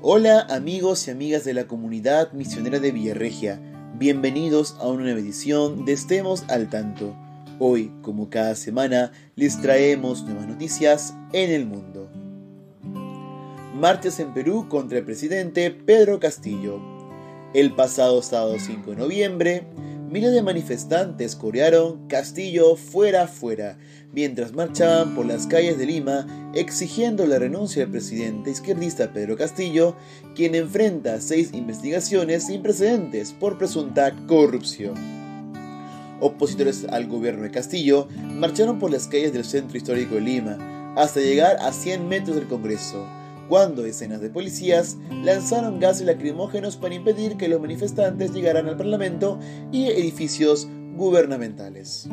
Hola amigos y amigas de la comunidad misionera de Villarregia, bienvenidos a una nueva edición de Estemos al Tanto. Hoy, como cada semana, les traemos nuevas noticias en el mundo. Marchas en Perú contra el presidente Pedro Castillo. El pasado sábado 5 de noviembre, miles de manifestantes corearon Castillo fuera fuera mientras marchaban por las calles de Lima exigiendo la renuncia del presidente izquierdista Pedro Castillo, quien enfrenta seis investigaciones sin precedentes por presunta corrupción. Opositores al gobierno de Castillo marcharon por las calles del centro histórico de Lima hasta llegar a 100 metros del Congreso, cuando decenas de policías lanzaron gases lacrimógenos para impedir que los manifestantes llegaran al Parlamento y edificios gubernamentales.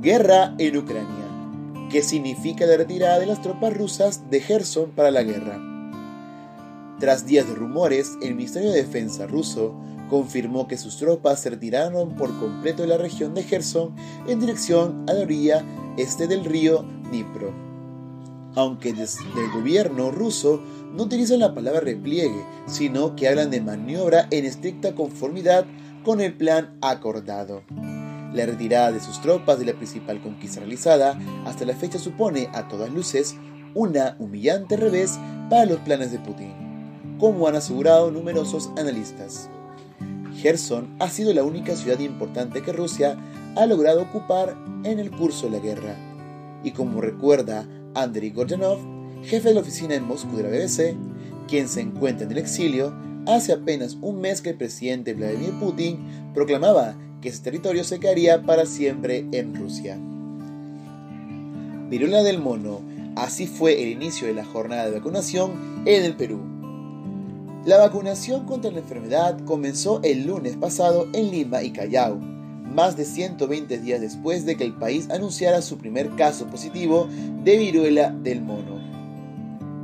Guerra en Ucrania, que significa la retirada de las tropas rusas de Gerson para la guerra. Tras días de rumores, el Ministerio de Defensa ruso confirmó que sus tropas se retiraron por completo de la región de Gerson en dirección a la orilla este del río Dnipro. Aunque desde el gobierno ruso no utilizan la palabra repliegue, sino que hablan de maniobra en estricta conformidad con el plan acordado. La retirada de sus tropas de la principal conquista realizada hasta la fecha supone, a todas luces, una humillante revés para los planes de Putin, como han asegurado numerosos analistas. Gerson ha sido la única ciudad importante que Rusia ha logrado ocupar en el curso de la guerra, y como recuerda Andriy Gorjanov, jefe de la oficina en Moscú de la BBC, quien se encuentra en el exilio, hace apenas un mes que el presidente Vladimir Putin proclamaba que ese territorio se quedaría para siempre en Rusia. Viruela del mono, así fue el inicio de la jornada de vacunación en el Perú. La vacunación contra la enfermedad comenzó el lunes pasado en Lima y Callao, más de 120 días después de que el país anunciara su primer caso positivo de viruela del mono.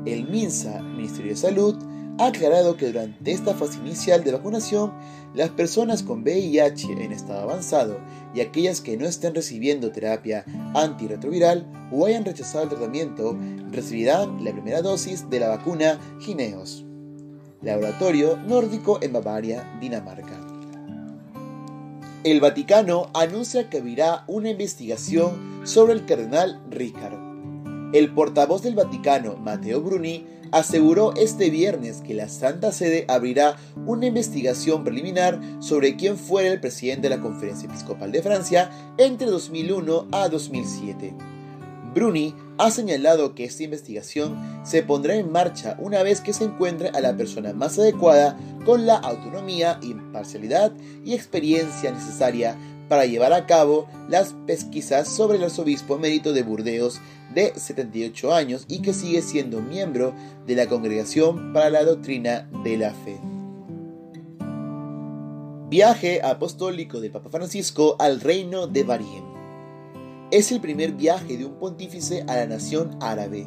El MINSA, Ministerio de Salud, ha aclarado que durante esta fase inicial de vacunación, las personas con VIH en estado avanzado y aquellas que no estén recibiendo terapia antirretroviral o hayan rechazado el tratamiento recibirán la primera dosis de la vacuna Gineos. Laboratorio nórdico en Bavaria, Dinamarca. El Vaticano anuncia que habrá una investigación sobre el cardenal Ricard. El portavoz del Vaticano, Matteo Bruni, aseguró este viernes que la Santa Sede abrirá una investigación preliminar sobre quién fue el presidente de la Conferencia Episcopal de Francia entre 2001 a 2007. Bruni ha señalado que esta investigación se pondrá en marcha una vez que se encuentre a la persona más adecuada con la autonomía, imparcialidad y experiencia necesaria para llevar a cabo las pesquisas sobre el arzobispo emérito de Burdeos de 78 años y que sigue siendo miembro de la Congregación para la Doctrina de la Fe. Viaje apostólico del Papa Francisco al reino de Bahrein. Es el primer viaje de un pontífice a la nación árabe.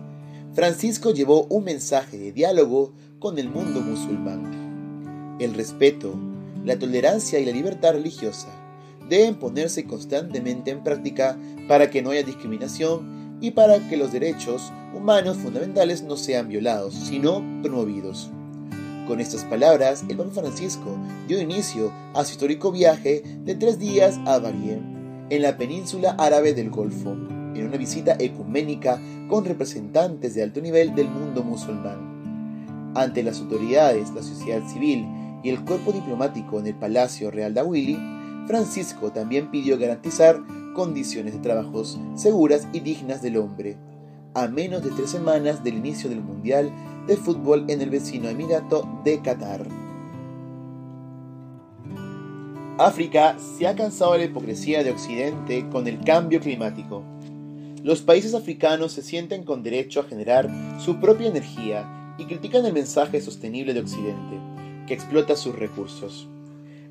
Francisco llevó un mensaje de diálogo con el mundo musulmán. El respeto, la tolerancia y la libertad religiosa deben ponerse constantemente en práctica para que no haya discriminación y para que los derechos humanos fundamentales no sean violados, sino promovidos. Con estas palabras, el Papa Francisco dio inicio a su histórico viaje de tres días a Bahrein, en la península árabe del Golfo, en una visita ecuménica con representantes de alto nivel del mundo musulmán. Ante las autoridades, la sociedad civil y el cuerpo diplomático en el Palacio Real de Awili, Francisco también pidió garantizar condiciones de trabajos seguras y dignas del hombre, a menos de tres semanas del inicio del Mundial de Fútbol en el vecino Emirato de Qatar. África se ha cansado de la hipocresía de Occidente con el cambio climático. Los países africanos se sienten con derecho a generar su propia energía y critican el mensaje sostenible de Occidente, que explota sus recursos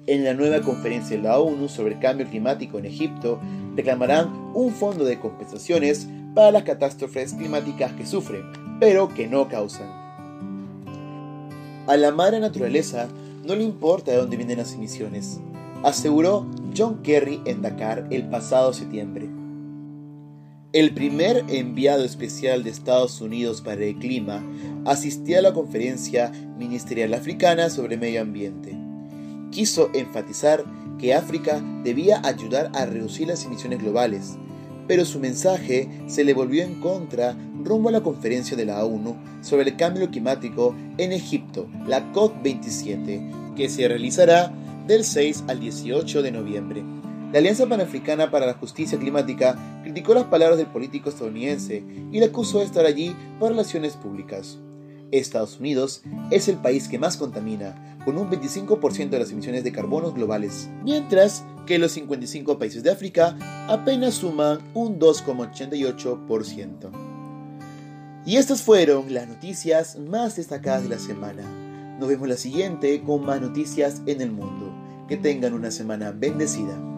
en la nueva conferencia de la ONU sobre el cambio climático en Egipto, reclamarán un fondo de compensaciones para las catástrofes climáticas que sufren, pero que no causan. A la madre naturaleza no le importa de dónde vienen las emisiones, aseguró John Kerry en Dakar el pasado septiembre. El primer enviado especial de Estados Unidos para el clima asistía a la conferencia ministerial africana sobre medio ambiente. Quiso enfatizar que África debía ayudar a reducir las emisiones globales, pero su mensaje se le volvió en contra rumbo a la conferencia de la ONU sobre el cambio climático en Egipto, la COP27, que se realizará del 6 al 18 de noviembre. La Alianza Panafricana para la Justicia Climática criticó las palabras del político estadounidense y le acusó de estar allí por relaciones públicas. Estados Unidos es el país que más contamina, con un 25% de las emisiones de carbono globales, mientras que los 55 países de África apenas suman un 2,88%. Y estas fueron las noticias más destacadas de la semana. Nos vemos la siguiente con más noticias en el mundo. Que tengan una semana bendecida.